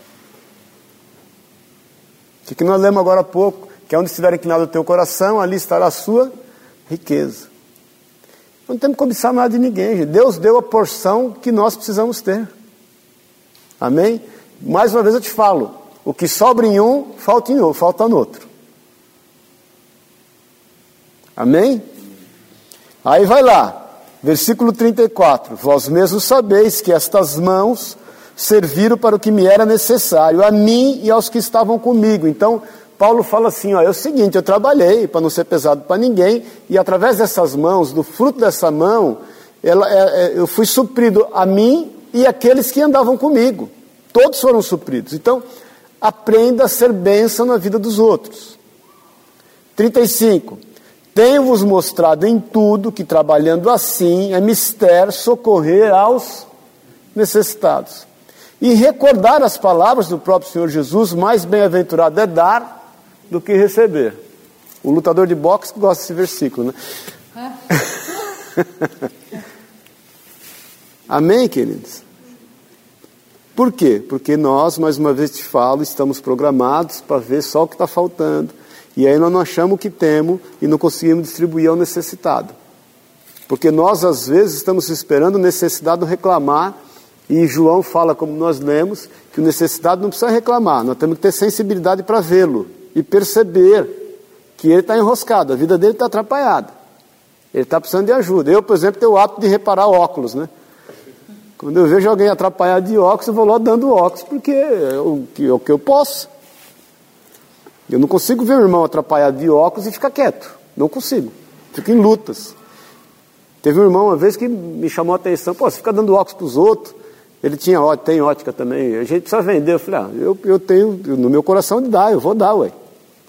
O que nós lemos agora há pouco, que é onde estiver inclinado o teu coração, ali estará a sua riqueza. Não temos que cobiçar nada de ninguém. Gente. Deus deu a porção que nós precisamos ter. Amém? Mais uma vez eu te falo: o que sobra em um, falta em outro, falta no outro. Amém? Aí vai lá, versículo 34. Vós mesmos sabeis que estas mãos serviram para o que me era necessário, a mim e aos que estavam comigo. Então, Paulo fala assim: ó, é o seguinte, eu trabalhei para não ser pesado para ninguém, e através dessas mãos, do fruto dessa mão, ela, é, é, eu fui suprido a mim e aqueles que andavam comigo. Todos foram supridos. Então, aprenda a ser bênção na vida dos outros. 35. Tenho-vos mostrado em tudo que, trabalhando assim, é mister socorrer aos necessitados. E recordar as palavras do próprio Senhor Jesus: mais bem-aventurado é dar do que receber. O lutador de boxe gosta desse versículo, né? <laughs> Amém, queridos? Por quê? Porque nós, mais uma vez te falo, estamos programados para ver só o que está faltando. E aí nós não achamos o que temos e não conseguimos distribuir ao necessitado. Porque nós, às vezes, estamos esperando o necessitado reclamar, e João fala, como nós lemos, que o necessitado não precisa reclamar, nós temos que ter sensibilidade para vê-lo e perceber que ele está enroscado, a vida dele está atrapalhada. Ele está precisando de ajuda. Eu, por exemplo, tenho o hábito de reparar óculos, né? Quando eu vejo alguém atrapalhado de óculos, eu vou lá dando óculos, porque é o que, é o que eu posso. Eu não consigo ver o irmão atrapalhado de óculos e ficar quieto. Não consigo. Fico em lutas. Teve um irmão uma vez que me chamou a atenção, pô, você fica dando óculos para os outros. Ele tinha tem ótica também. A gente precisa vender. Eu falei, ah, eu, eu tenho no meu coração de dar, eu vou dar, ué.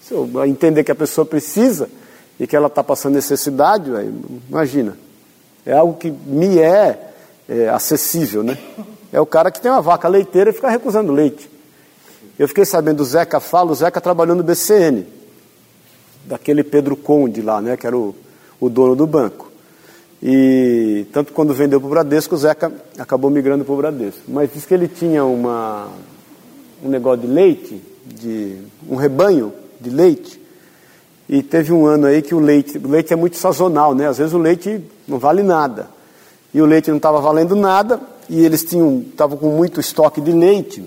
Se eu entender que a pessoa precisa e que ela está passando necessidade, imagina. É algo que me é é, acessível, né? É o cara que tem uma vaca leiteira e fica recusando leite. Eu fiquei sabendo do Zeca Fala, o Zeca trabalhou no BCN, daquele Pedro Conde lá, né? Que era o, o dono do banco. E tanto quando vendeu para o Bradesco, o Zeca acabou migrando para o Bradesco. Mas diz que ele tinha uma, um negócio de leite, de um rebanho de leite, e teve um ano aí que o leite, o leite é muito sazonal, né? Às vezes o leite não vale nada e o leite não estava valendo nada, e eles tinham, estavam com muito estoque de leite.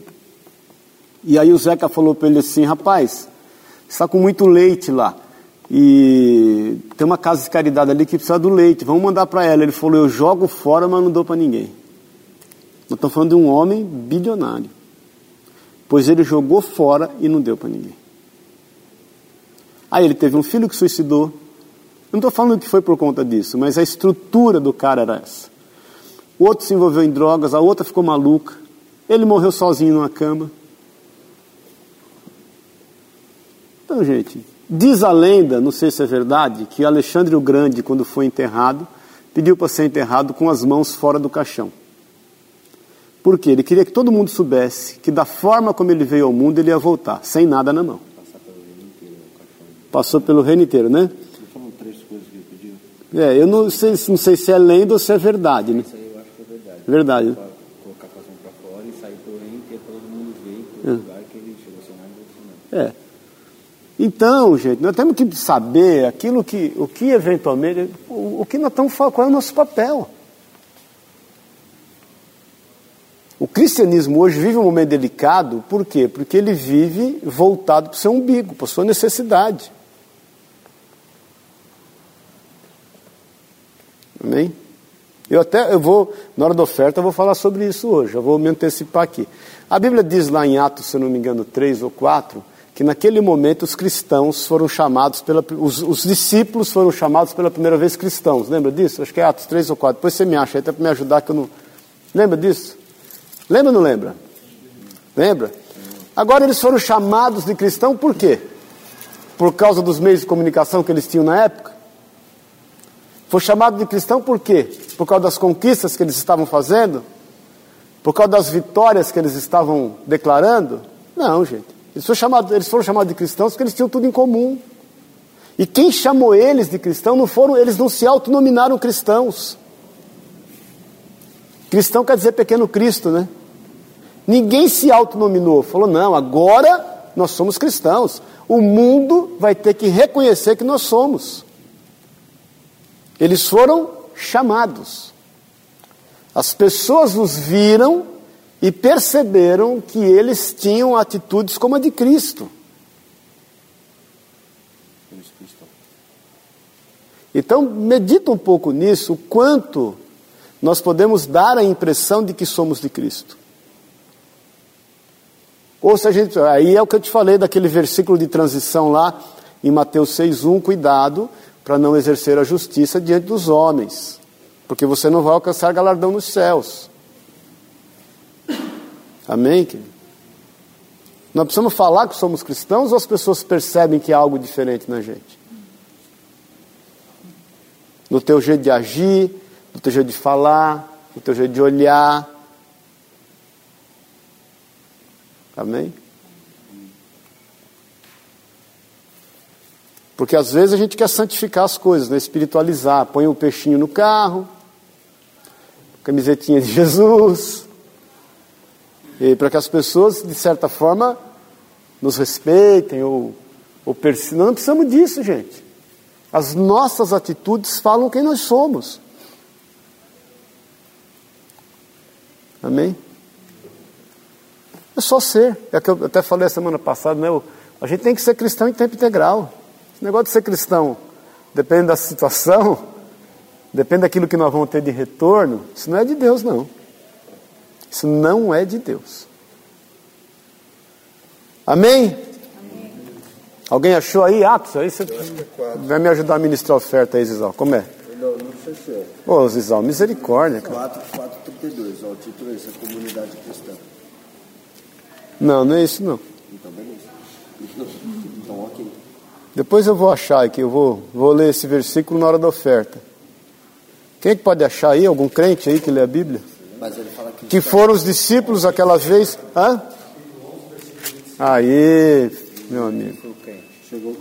E aí o Zeca falou para ele assim, rapaz, está com muito leite lá. E tem uma casa de caridade ali que precisa do leite, vamos mandar para ela. Ele falou, eu jogo fora, mas não dou para ninguém. Nós estamos falando de um homem bilionário. Pois ele jogou fora e não deu para ninguém. Aí ele teve um filho que suicidou. Não estou falando que foi por conta disso, mas a estrutura do cara era essa o outro se envolveu em drogas, a outra ficou maluca, ele morreu sozinho numa cama. Então, gente, diz a lenda, não sei se é verdade, que Alexandre o Grande, quando foi enterrado, pediu para ser enterrado com as mãos fora do caixão. Por quê? Ele queria que todo mundo soubesse que da forma como ele veio ao mundo, ele ia voltar, sem nada na mão. Passou pelo reino inteiro, né?
Foram três coisas que ele pediu.
É, eu não sei, não sei se é lenda ou se é verdade, né? Verdade.
Pra colocar a para fora e sair pelo reino inteiro todo mundo ver em é. lugar que ele chegou a ser nada
É. Então, gente, nós temos que saber aquilo que, o que eventualmente, o, o que nós estamos falando, qual é o nosso papel. O cristianismo hoje vive um momento delicado, por quê? Porque ele vive voltado para o seu umbigo, para a sua necessidade. Amém? Eu até, eu vou, na hora da oferta, eu vou falar sobre isso hoje, eu vou me antecipar aqui. A Bíblia diz lá em Atos, se eu não me engano, 3 ou 4, que naquele momento os cristãos foram chamados, pela, os, os discípulos foram chamados pela primeira vez cristãos. Lembra disso? Acho que é Atos 3 ou 4. Depois você me acha até para me ajudar que eu não. Lembra disso? Lembra ou não lembra? Lembra? Agora eles foram chamados de cristão por quê? Por causa dos meios de comunicação que eles tinham na época? Foi chamado de cristão por quê? Por causa das conquistas que eles estavam fazendo? Por causa das vitórias que eles estavam declarando? Não, gente. Eles foram, chamados, eles foram chamados de cristãos porque eles tinham tudo em comum. E quem chamou eles de cristão não foram, eles não se autonominaram cristãos. Cristão quer dizer pequeno Cristo, né? Ninguém se autonominou, falou: não, agora nós somos cristãos. O mundo vai ter que reconhecer que nós somos. Eles foram chamados. As pessoas os viram e perceberam que eles tinham atitudes como a de Cristo. Então, medita um pouco nisso, o quanto nós podemos dar a impressão de que somos de Cristo. Ou se a gente, aí é o que eu te falei daquele versículo de transição lá em Mateus 6:1, cuidado, para não exercer a justiça diante dos homens, porque você não vai alcançar galardão nos céus. Amém, querido? Nós precisamos falar que somos cristãos ou as pessoas percebem que há algo diferente na gente? no teu jeito de agir, no teu jeito de falar, no teu jeito de olhar. Amém? Porque às vezes a gente quer santificar as coisas, né? espiritualizar. Põe um peixinho no carro, camisetinha de <laughs> Jesus, para que as pessoas, de certa forma, nos respeitem ou, ou persigam. Não precisamos disso, gente. As nossas atitudes falam quem nós somos. Amém? É só ser. É que eu até falei a semana passada, né? A gente tem que ser cristão em tempo integral. Esse negócio de ser cristão depende da situação, depende daquilo que nós vamos ter de retorno. Isso não é de Deus, não. Isso não é de Deus. Amém? Amém. Alguém achou aí Atos? Aí você é vai me ajudar a ministrar a oferta aí, Zizal. Como é?
Não, não sei se é.
Ô, Zizal, misericórdia, cara.
4, 4, 32, ó, o título é esse, a comunidade cristã.
Não, não é isso não.
Então, beleza. <laughs> Então, ok.
Depois eu vou achar aqui, eu vou, vou ler esse versículo na hora da oferta. Quem é que pode achar aí? Algum crente aí que lê a Bíblia?
Que...
Que foram os discípulos aquela vez. Hã? Aí, meu amigo.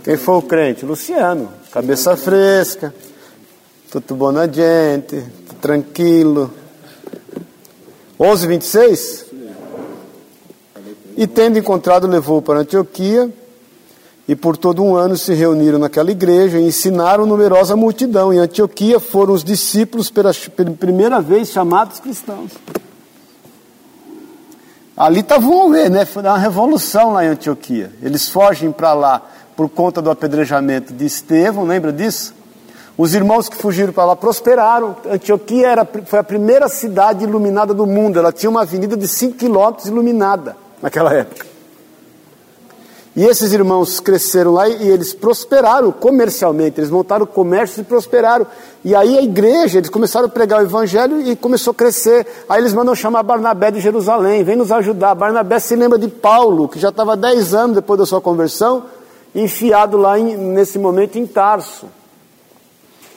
Quem foi o crente? Luciano. Cabeça fresca. Tudo bom na gente. Tranquilo. 11, 26? E tendo encontrado, levou para Antioquia. E por todo um ano se reuniram naquela igreja e ensinaram numerosa multidão. Em Antioquia foram os discípulos pela primeira vez chamados cristãos. Ali estavam ver, né? Foi uma revolução lá em Antioquia. Eles fogem para lá por conta do apedrejamento de Estevão, lembra disso? Os irmãos que fugiram para lá prosperaram. Antioquia era, foi a primeira cidade iluminada do mundo. Ela tinha uma avenida de 5 quilômetros iluminada naquela época. E esses irmãos cresceram lá e eles prosperaram comercialmente, eles montaram comércio e prosperaram. E aí a igreja, eles começaram a pregar o evangelho e começou a crescer. Aí eles mandam chamar Barnabé de Jerusalém, vem nos ajudar. Barnabé se lembra de Paulo, que já estava 10 anos depois da sua conversão, enfiado lá em, nesse momento em Tarso.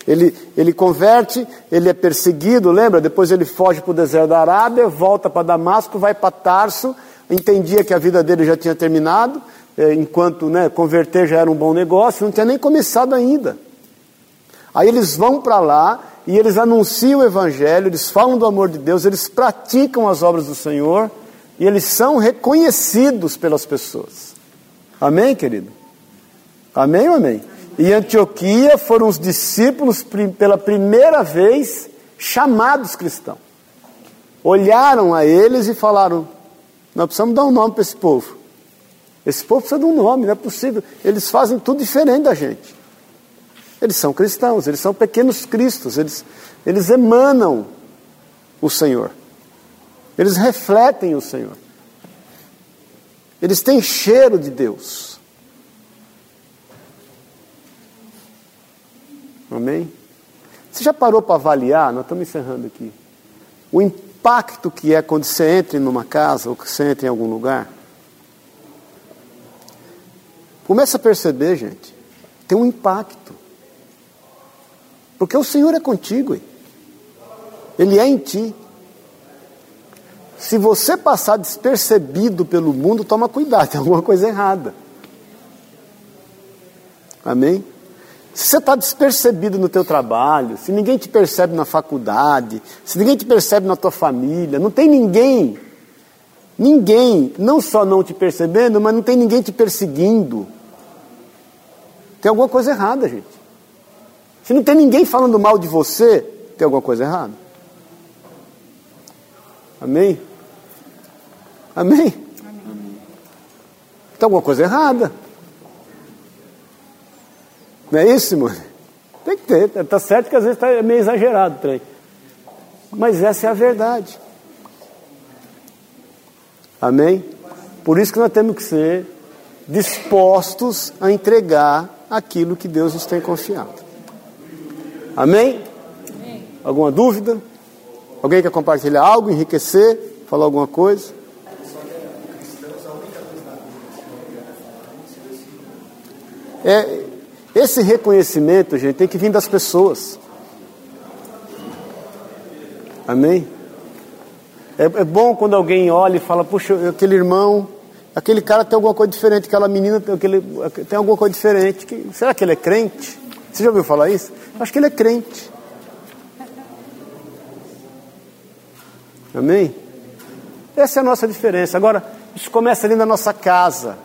Ele, ele converte, ele é perseguido, lembra? Depois ele foge para o deserto da Arábia, volta para Damasco, vai para Tarso, entendia que a vida dele já tinha terminado enquanto né, converter já era um bom negócio, não tinha nem começado ainda. Aí eles vão para lá e eles anunciam o Evangelho, eles falam do amor de Deus, eles praticam as obras do Senhor e eles são reconhecidos pelas pessoas. Amém, querido? Amém ou amém? E Antioquia foram os discípulos pela primeira vez chamados cristãos. Olharam a eles e falaram: Nós precisamos dar um nome para esse povo. Esse povo precisa de um nome, não é possível. Eles fazem tudo diferente da gente. Eles são cristãos, eles são pequenos cristos, eles, eles emanam o Senhor. Eles refletem o Senhor. Eles têm cheiro de Deus. Amém? Você já parou para avaliar? Nós estamos encerrando aqui. O impacto que é quando você entra numa casa ou que você entra em algum lugar? Começa a perceber, gente, tem um impacto. Porque o Senhor é contigo, Ele é em ti. Se você passar despercebido pelo mundo, toma cuidado, tem alguma coisa errada. Amém? Se você está despercebido no teu trabalho, se ninguém te percebe na faculdade, se ninguém te percebe na tua família, não tem ninguém, ninguém, não só não te percebendo, mas não tem ninguém te perseguindo. Tem alguma coisa errada, gente. Se não tem ninguém falando mal de você, tem alguma coisa errada. Amém? Amém? Amém. Tem alguma coisa errada. Não é isso, mano? Tem que ter. Está certo que às vezes está meio exagerado o trem. Mas essa é a verdade. Amém? Por isso que nós temos que ser dispostos a entregar aquilo que Deus nos tem confiado. Amém? Amém? Alguma dúvida? Alguém quer compartilhar algo, enriquecer, falar alguma coisa? É, esse reconhecimento, gente, tem que vir das pessoas. Amém? É, é bom quando alguém olha e fala, puxa, aquele irmão, aquele cara tem alguma coisa diferente, aquela menina tem, aquele, tem alguma coisa diferente. Que- será que ele é crente? Você já ouviu falar isso? Acho que ele é crente. Amém? Essa é a nossa diferença. Agora, isso começa ali na nossa casa,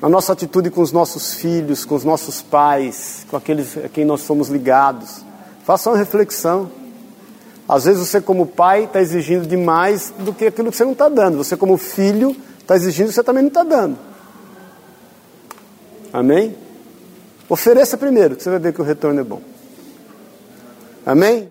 na nossa atitude com os nossos filhos, com os nossos pais, com aqueles a quem nós somos ligados. Faça uma reflexão. Às vezes você, como pai, está exigindo demais do que aquilo que você não está dando. Você, como filho, está exigindo você também não está dando. Amém? Ofereça primeiro, que você vai ver que o retorno é bom. Amém?